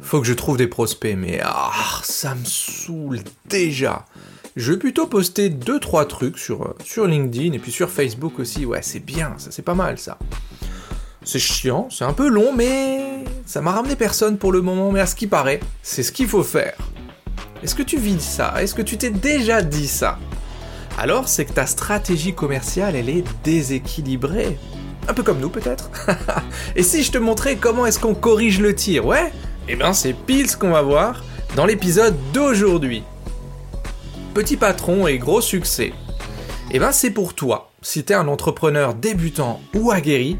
Faut que je trouve des prospects, mais ah, ça me saoule déjà. Je vais plutôt poster 2-3 trucs sur, euh, sur LinkedIn et puis sur Facebook aussi. Ouais, c'est bien, ça c'est pas mal ça. C'est chiant, c'est un peu long, mais ça m'a ramené personne pour le moment, mais à ce qui paraît, c'est ce qu'il faut faire. Est-ce que tu vis ça? Est-ce que tu t'es déjà dit ça? Alors c'est que ta stratégie commerciale, elle est déséquilibrée. Un peu comme nous peut-être Et si je te montrais comment est-ce qu'on corrige le tir, ouais? Eh bien c'est pile ce qu'on va voir dans l'épisode d'aujourd'hui. Petit patron et gros succès. Eh bien c'est pour toi, si t'es un entrepreneur débutant ou aguerri,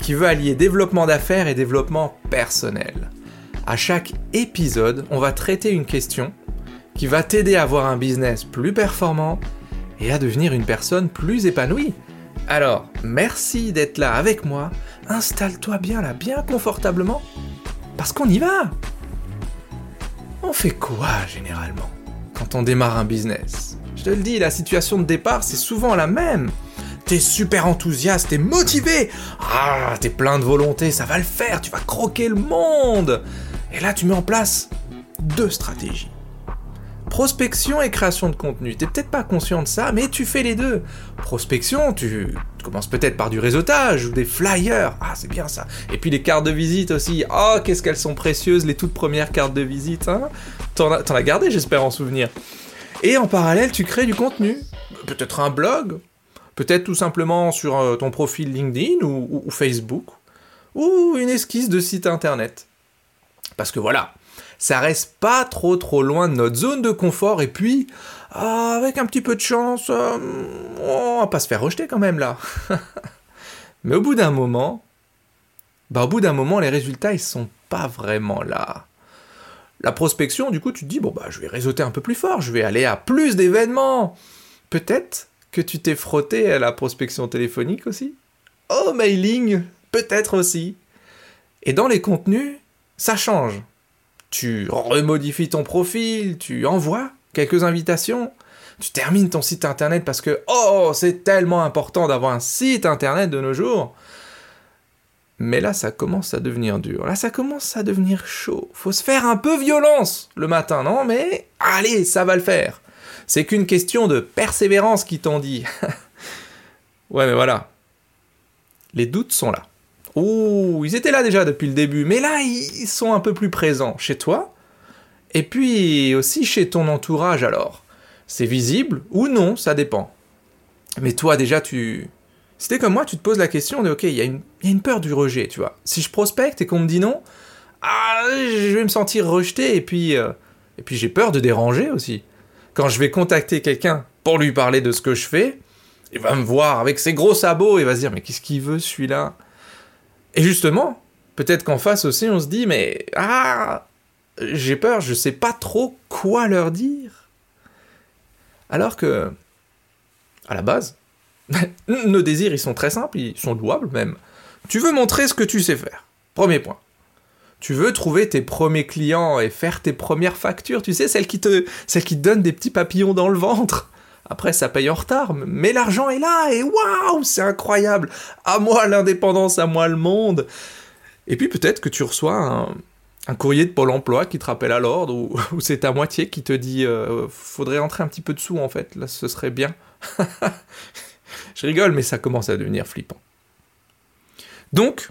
qui veut allier développement d'affaires et développement personnel. À chaque épisode, on va traiter une question qui va t'aider à avoir un business plus performant et à devenir une personne plus épanouie. Alors, merci d'être là avec moi. Installe-toi bien là, bien confortablement. Parce qu'on y va. On fait quoi généralement quand on démarre un business? Je te le dis, la situation de départ, c'est souvent la même t'es super enthousiaste, t'es motivé, ah, t'es plein de volonté, ça va le faire, tu vas croquer le monde. Et là, tu mets en place deux stratégies. Prospection et création de contenu. T'es peut-être pas conscient de ça, mais tu fais les deux. Prospection, tu, commences peut-être par du réseautage ou des flyers. Ah, c'est bien ça. Et puis les cartes de visite aussi. Oh, qu'est-ce qu'elles sont précieuses, les toutes premières cartes de visite. Hein T'en as, gardé, j'espère, en souvenir. Et en parallèle, tu crées du contenu. Peut-être un blog, Peut-être tout simplement sur euh, ton profil LinkedIn ou, Facebook, ou une esquisse de site internet. Parce que voilà, ça reste pas trop trop loin de notre zone de confort, et puis, ah, avec un petit peu de chance, euh, on va pas se faire rejeter quand même là. Mais au bout d'un moment, bah au bout d'un moment, les résultats, ils sont pas vraiment là. La prospection, du coup, tu te dis, bon, bah, je vais réseauter un peu plus fort, je vais aller à plus d'événements. Peut-être que tu t'es frotté à la prospection téléphonique aussi Oh, mailing Peut-être aussi. Et dans les contenus, ça change. Tu remodifies ton profil, tu envoies quelques invitations, tu termines ton site internet parce que, oh, c'est tellement important d'avoir un site internet de nos jours. Mais là, ça commence à devenir dur. Là, ça commence à devenir chaud. Faut se faire un peu violence le matin, non? Mais allez, ça va le faire. C'est qu'une question de persévérance qui t'en dit. ouais, mais voilà. Les doutes sont là. Oh, ils étaient là déjà depuis le début, mais là, ils sont un peu plus présents chez toi. Et puis aussi chez ton entourage alors. C'est visible ou non, ça dépend. Mais toi déjà, tu... C'était comme moi, tu te poses la question de, ok, il y, y, a une peur du rejet, tu vois. Si je prospecte et qu'on me dit non, ah, je vais me sentir rejeté et puis, euh, et puis j'ai peur de déranger aussi quand je vais contacter quelqu'un pour lui parler de ce que je fais, il va me voir avec ses gros sabots et va se dire mais qu'est-ce qu'il veut celui-là? Et justement, peut-être qu'en face aussi on se dit mais ah j'ai peur, je sais pas trop quoi leur dire. Alors que à la base, nos désirs ils sont très simples, ils sont louables même. Tu veux montrer ce que tu sais faire. Premier point. Tu veux trouver tes premiers clients et faire tes premières factures, tu sais, celles qui te, celles qui donnent des petits papillons dans le ventre. Après, ça paye en retard, mais l'argent est là et waouh, c'est incroyable. À moi l'indépendance, à moi le monde. Et puis peut-être que tu reçois un, courrier de Pôle emploi qui te rappelle à l'ordre ou, c'est ta moitié qui te dit euh, faudrait entrer un petit peu de sous en fait, là ce serait bien. Je rigole, mais ça commence à devenir flippant. Donc,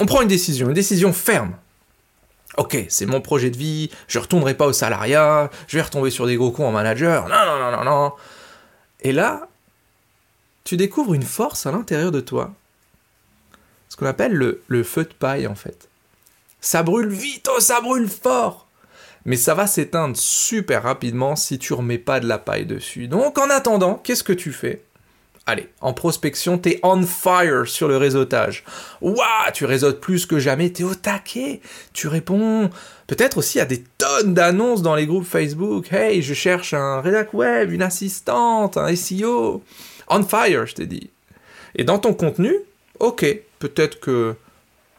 on prend une décision, une décision ferme. Ok, c'est mon projet de vie, je retournerai pas au salariat, je vais retomber sur des gros cons en manager, non, non, non, non, non. Et là, tu découvres une force à l'intérieur de toi, ce qu'on appelle le, le feu de paille en fait. Ça brûle vite, oh, ça brûle fort mais ça va s'éteindre super rapidement si tu remets pas de la paille dessus. Donc en attendant, qu'est-ce que tu fais? Allez, en prospection, t'es on fire sur le réseautage. Waouh, tu réseautes plus que jamais, t'es au taquet. Tu réponds peut-être aussi à des tonnes d'annonces dans les groupes Facebook. Hey, je cherche un rédac web, une assistante, un SEO. On fire, je t'ai dit. Et dans ton contenu, ok, peut-être que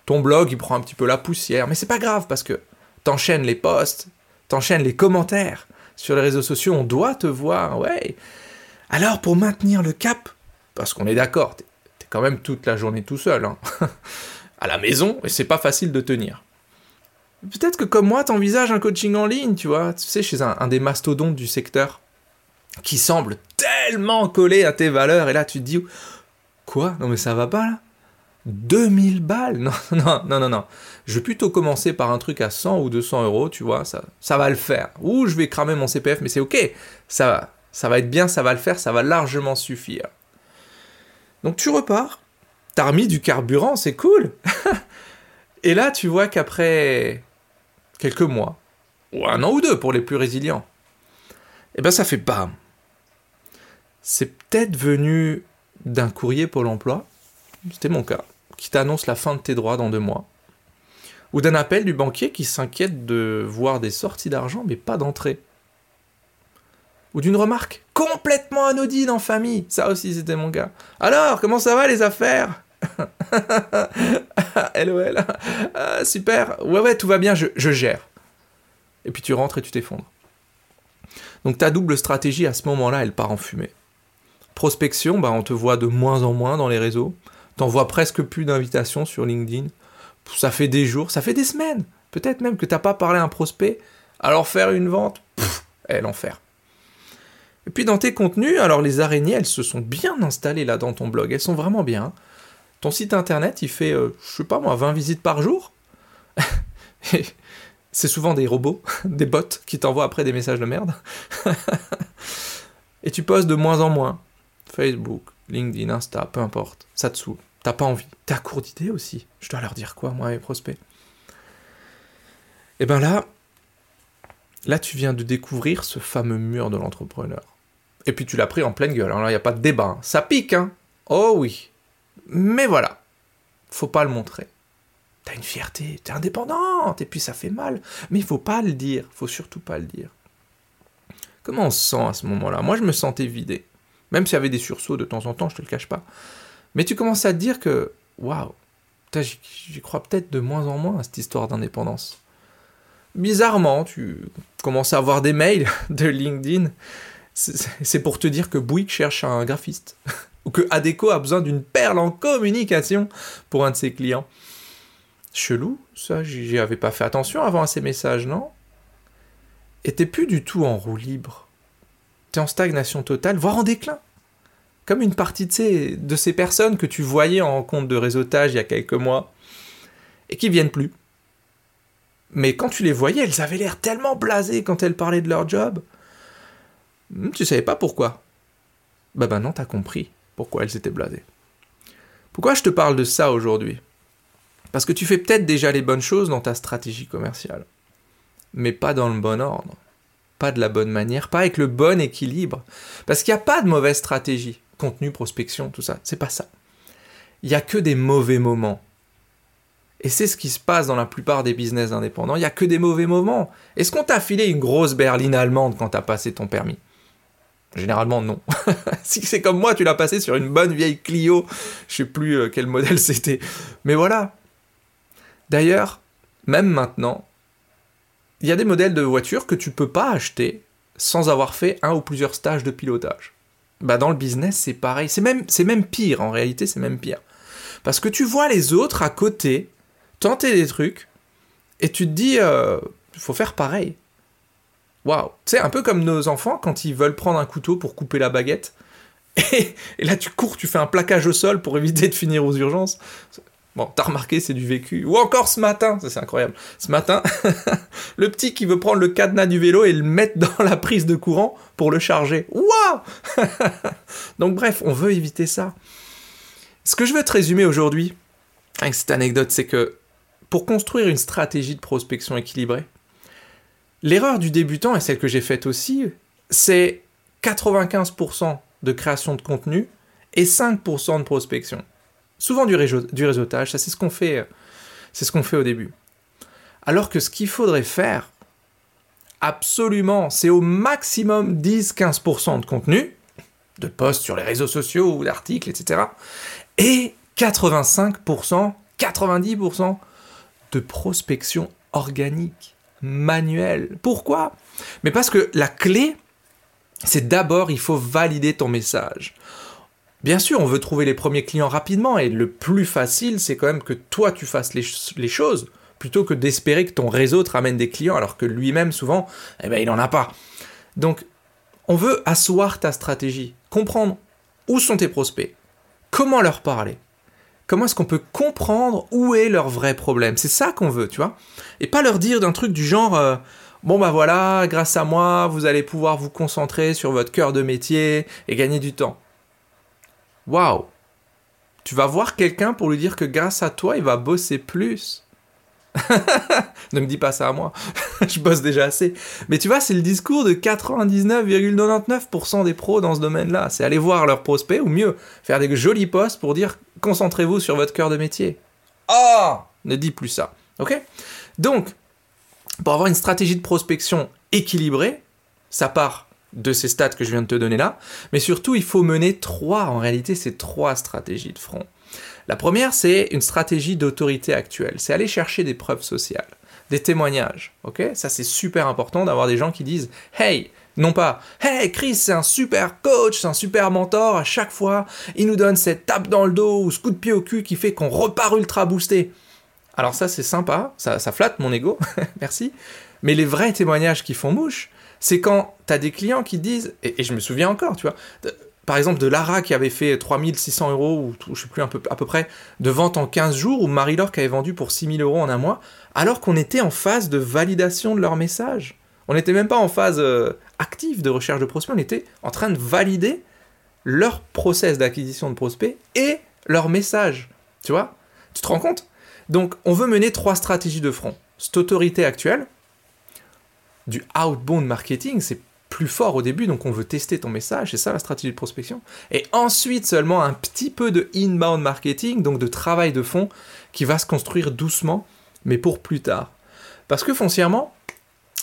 ton blog il prend un petit peu la poussière, mais c'est pas grave parce que t'enchaînes les posts, t'enchaînes les commentaires. Sur les réseaux sociaux, on doit te voir, ouais. Alors pour maintenir le cap, parce qu'on est d'accord, t'es es quand même toute la journée tout seul, hein. à la maison, et c'est pas facile de tenir. Peut-être que comme moi, t'envisages un coaching en ligne, tu vois, tu sais, chez un, un, des mastodontes du secteur, qui semble tellement collé à tes valeurs, et là tu te dis, quoi? Non mais ça va pas là? 2000 balles? Non, non, non, non, non. Je vais plutôt commencer par un truc à 100 ou 200 euros, tu vois, ça, ça va le faire. Ou je vais cramer mon CPF, mais c'est ok, ça, ça va être bien, ça va le faire, ça va largement suffire. Donc tu repars, t'as remis du carburant, c'est cool Et là, tu vois qu'après quelques mois, ou un an ou deux pour les plus résilients, eh ben ça fait bam. C'est peut-être venu d'un courrier Pôle emploi, c'était mon cas, qui t'annonce la fin de tes droits dans deux mois, ou d'un appel du banquier qui s'inquiète de voir des sorties d'argent mais pas d'entrée, ou d'une remarque complètement anodine en famille, ça aussi c'était mon cas. Alors, comment ça va les affaires LOL. Ah, super. Ouais, ouais, tout va bien, je, gère. Et puis tu rentres et tu t'effondres. Donc ta double stratégie à ce moment-là, elle part en fumée. Prospection, bah, on te voit de moins en moins dans les réseaux. T'envoies presque plus d'invitations sur LinkedIn. Ça fait des jours, ça fait des semaines. Peut-être même que t'as pas parlé à un prospect. Alors faire une vente, pff, eh, l'enfer. Et puis dans tes contenus, alors les araignées, elles se sont bien installées là dans ton blog. Elles sont vraiment bien. Ton site internet, il fait, euh, je sais pas moi, 20 visites par jour? c'est souvent des robots, des bots qui t'envoient après des messages de merde. Et tu postes de moins en moins. Facebook, LinkedIn, Insta, peu importe. Ça te saoule. T'as pas envie. T'as court d'idées aussi. Je dois leur dire quoi, moi, mes prospects? Et ben là, là, tu viens de découvrir ce fameux mur de l'entrepreneur. Et puis tu l'as pris en pleine gueule. Alors là, il n'y a pas de débat. Hein. Ça pique, hein Oh oui. Mais voilà, faut pas le montrer. T'as une fierté, t'es indépendante, et puis ça fait mal. Mais il faut pas le dire, faut surtout pas le dire. Comment on se sent à ce moment-là? Moi, je me sentais vidé. Même s'il y avait des sursauts de temps en temps, je te le cache pas. Mais tu commences à te dire que, waouh, j'y crois peut-être de moins en moins à cette histoire d'indépendance. Bizarrement, tu commences à avoir des mails de LinkedIn. C'est pour te dire que Bouygues cherche un graphiste ou que Adeco a besoin d'une perle en communication pour un de ses clients. Chelou, ça, j'y avais pas fait attention avant à ces messages, non? Et t'es plus du tout en roue libre. T'es en stagnation totale, voire en déclin. Comme une partie de ces, de ces personnes que tu voyais en compte de réseautage il y a quelques mois et qui viennent plus. Mais quand tu les voyais, elles avaient l'air tellement blasées quand elles parlaient de leur job. Hmm, tu savais pas pourquoi? Bah bah non, t'as compris pourquoi elles étaient blasées. Pourquoi je te parle de ça aujourd'hui? Parce que tu fais peut-être déjà les bonnes choses dans ta stratégie commerciale, mais pas dans le bon ordre, pas de la bonne manière, pas avec le bon équilibre. Parce qu'il n'y a pas de mauvaise stratégie, contenu, prospection, tout ça, c'est pas ça. Il n'y a que des mauvais moments. Et c'est ce qui se passe dans la plupart des business indépendants, il n'y a que des mauvais moments. Est-ce qu'on t'a filé une grosse berline allemande quand t'as passé ton permis? Généralement, non. si c'est comme moi, tu l'as passé sur une bonne vieille Clio, je sais plus euh, quel modèle c'était. Mais voilà. D'ailleurs, même maintenant, il y a des modèles de voitures que tu peux pas acheter sans avoir fait un ou plusieurs stages de pilotage. Bah dans le business, c'est pareil. C'est même, c'est même pire, en réalité, c'est même pire. Parce que tu vois les autres à côté tenter des trucs et tu te dis, il euh, faut faire pareil. Waouh C'est un peu comme nos enfants quand ils veulent prendre un couteau pour couper la baguette. Et, là, tu cours, tu fais un plaquage au sol pour éviter de finir aux urgences. Bon, t'as remarqué, c'est du vécu. Ou encore ce matin, c'est incroyable. Ce matin, le petit qui veut prendre le cadenas du vélo et le mettre dans la prise de courant pour le charger. Waouh Donc bref, on veut éviter ça. Ce que je veux te résumer aujourd'hui, avec cette anecdote, c'est que pour construire une stratégie de prospection équilibrée, L'erreur du débutant, et celle que j'ai faite aussi, c'est 95% de création de contenu et 5% de prospection. Souvent du, réseautage, ça c'est ce qu'on fait, c'est ce qu'on fait au début. Alors que ce qu'il faudrait faire, absolument, c'est au maximum 10-15% de contenu, de posts sur les réseaux sociaux ou d'articles, etc. Et 85%, 90% de prospection organique manuel. Pourquoi? Mais parce que la clé, c'est d'abord, il faut valider ton message. Bien sûr, on veut trouver les premiers clients rapidement et le plus facile, c'est quand même que toi, tu fasses les, choses plutôt que d'espérer que ton réseau te ramène des clients alors que lui-même souvent, eh ben, il n'en a pas. Donc, on veut asseoir ta stratégie, comprendre où sont tes prospects, comment leur parler, comment est-ce qu'on peut comprendre où est leur vrai problème? C'est ça qu'on veut, tu vois? Et pas leur dire d'un truc du genre, euh, bon bah voilà, grâce à moi, vous allez pouvoir vous concentrer sur votre cœur de métier et gagner du temps. Waouh Tu vas voir quelqu'un pour lui dire que grâce à toi, il va bosser plus. ne me dis pas ça à moi, je bosse déjà assez. Mais tu vois, c'est le discours de 99,99% des pros dans ce domaine-là. C'est aller voir leurs prospects, ou mieux, faire des jolis posts pour dire concentrez-vous sur votre cœur de métier. Ah Ne dis plus ça. Ok? Donc, pour avoir une stratégie de prospection équilibrée, ça part de ces stats que je viens de te donner là, mais surtout il faut mener trois, en réalité c'est trois stratégies de front. La première c'est une stratégie d'autorité actuelle, c'est aller chercher des preuves sociales, des témoignages, ok? Ça c'est super important d'avoir des gens qui disent « Hey !» Non pas Hey Chris, c'est un super coach, c'est un super mentor, à chaque fois, il nous donne cette tape dans le dos ou ce coup de pied au cul qui fait qu'on repart ultra boosté. Alors ça c'est sympa, ça, flatte mon ego, merci. Mais les vrais témoignages qui font mouche, c'est quand tu as des clients qui disent, et, je me souviens encore, tu vois, par exemple de Lara qui avait fait 3600 euros, ou je sais plus à peu près, de vente en 15 jours, ou Marie-Laure qui avait vendu pour 6000 euros en un mois, alors qu'on était en phase de validation de leur message. On n'était même pas en phase euh, active de recherche de prospects, on était en train de valider leur process d'acquisition de prospects et leur message. Tu vois? Tu te rends compte? Donc, on veut mener trois stratégies de front. Cette autorité actuelle, du outbound marketing, c'est plus fort au début, donc on veut tester ton message, c'est ça la stratégie de prospection. Et ensuite seulement un petit peu de inbound marketing, donc de travail de fond, qui va se construire doucement, mais pour plus tard. Parce que foncièrement,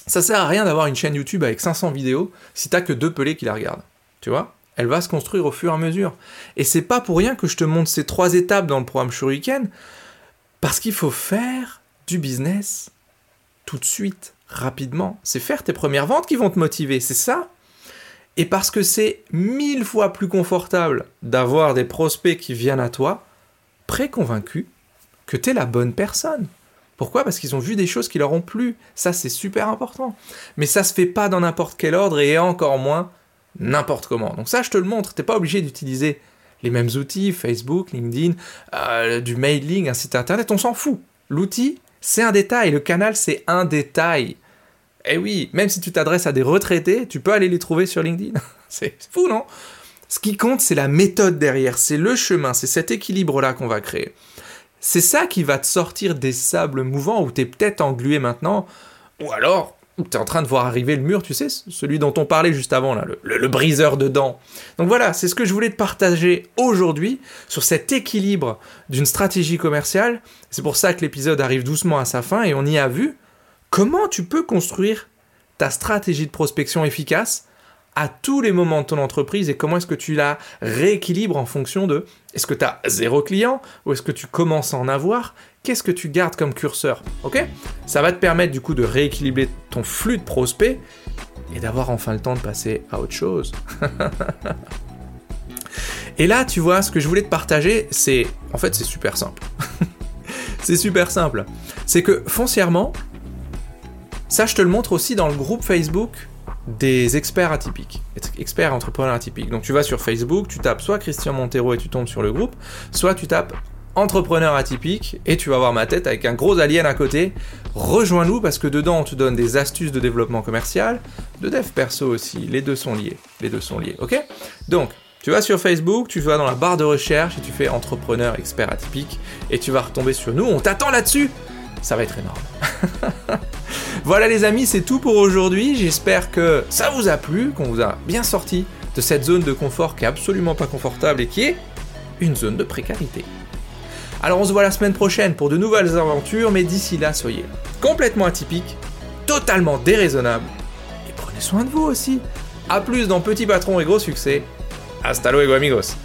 ça sert à rien d'avoir une chaîne YouTube avec 500 vidéos si t'as que deux pelés qui la regardent. Tu vois? Elle va se construire au fur et à mesure. Et c'est pas pour rien que je te montre ces trois étapes dans le programme Shuriken, parce qu'il faut faire du business tout de suite, rapidement. C'est faire tes premières ventes qui vont te motiver, c'est ça? Et parce que c'est mille fois plus confortable d'avoir des prospects qui viennent à toi, préconvaincus que tu es la bonne personne. Pourquoi? Parce qu'ils ont vu des choses qui leur ont plu. Ça, c'est super important. Mais ça se fait pas dans n'importe quel ordre et encore moins n'importe comment. Donc ça, je te le montre. T'es pas obligé d'utiliser les mêmes outils, Facebook, LinkedIn, euh, du mailing, un site internet, on s'en fout. L'outil, c'est un détail, le canal, c'est un détail. Eh oui, même si tu t'adresses à des retraités, tu peux aller les trouver sur LinkedIn. c'est fou, non? Ce qui compte, c'est la méthode derrière, c'est le chemin, c'est cet équilibre-là qu'on va créer. C'est ça qui va te sortir des sables mouvants où tu es peut-être englué maintenant, ou alors tu es en train de voir arriver le mur, tu sais, celui dont on parlait juste avant, là, le, briseur de dents. Donc voilà, c'est ce que je voulais te partager aujourd'hui sur cet équilibre d'une stratégie commerciale. C'est pour ça que l'épisode arrive doucement à sa fin et on y a vu comment tu peux construire ta stratégie de prospection efficace à tous les moments de ton entreprise et comment est-ce que tu la rééquilibres en fonction de est-ce que tu as zéro client ou est-ce que tu commences à en avoir? Qu'est-ce que tu gardes comme curseur? Ok? Ça va te permettre du coup de rééquilibrer ton flux de prospects et d'avoir enfin le temps de passer à autre chose. et là, tu vois, ce que je voulais te partager, c'est en fait c'est super simple. c'est super simple. C'est que foncièrement, ça je te le montre aussi dans le groupe Facebook des experts atypiques, experts entrepreneurs atypiques. Donc tu vas sur Facebook, tu tapes soit Christian Montero et tu tombes sur le groupe, soit tu tapes entrepreneur atypique et tu vas voir ma tête avec un gros alien à côté. Rejoins-nous parce que dedans on te donne des astuces de développement commercial, de dev perso aussi, les deux sont liés, les deux sont liés, ok? Donc tu vas sur Facebook, tu vas dans la barre de recherche et tu fais entrepreneur expert atypique et tu vas retomber sur nous, on t'attend là-dessus ça va être énorme. voilà les amis, c'est tout pour aujourd'hui. J'espère que ça vous a plu, qu'on vous a bien sorti de cette zone de confort qui est absolument pas confortable et qui est une zone de précarité. Alors on se voit la semaine prochaine pour de nouvelles aventures, mais d'ici là, soyez complètement atypiques, totalement déraisonnables, et prenez soin de vous aussi. A plus dans Petit Patron et Gros Succès. Hasta luego amigos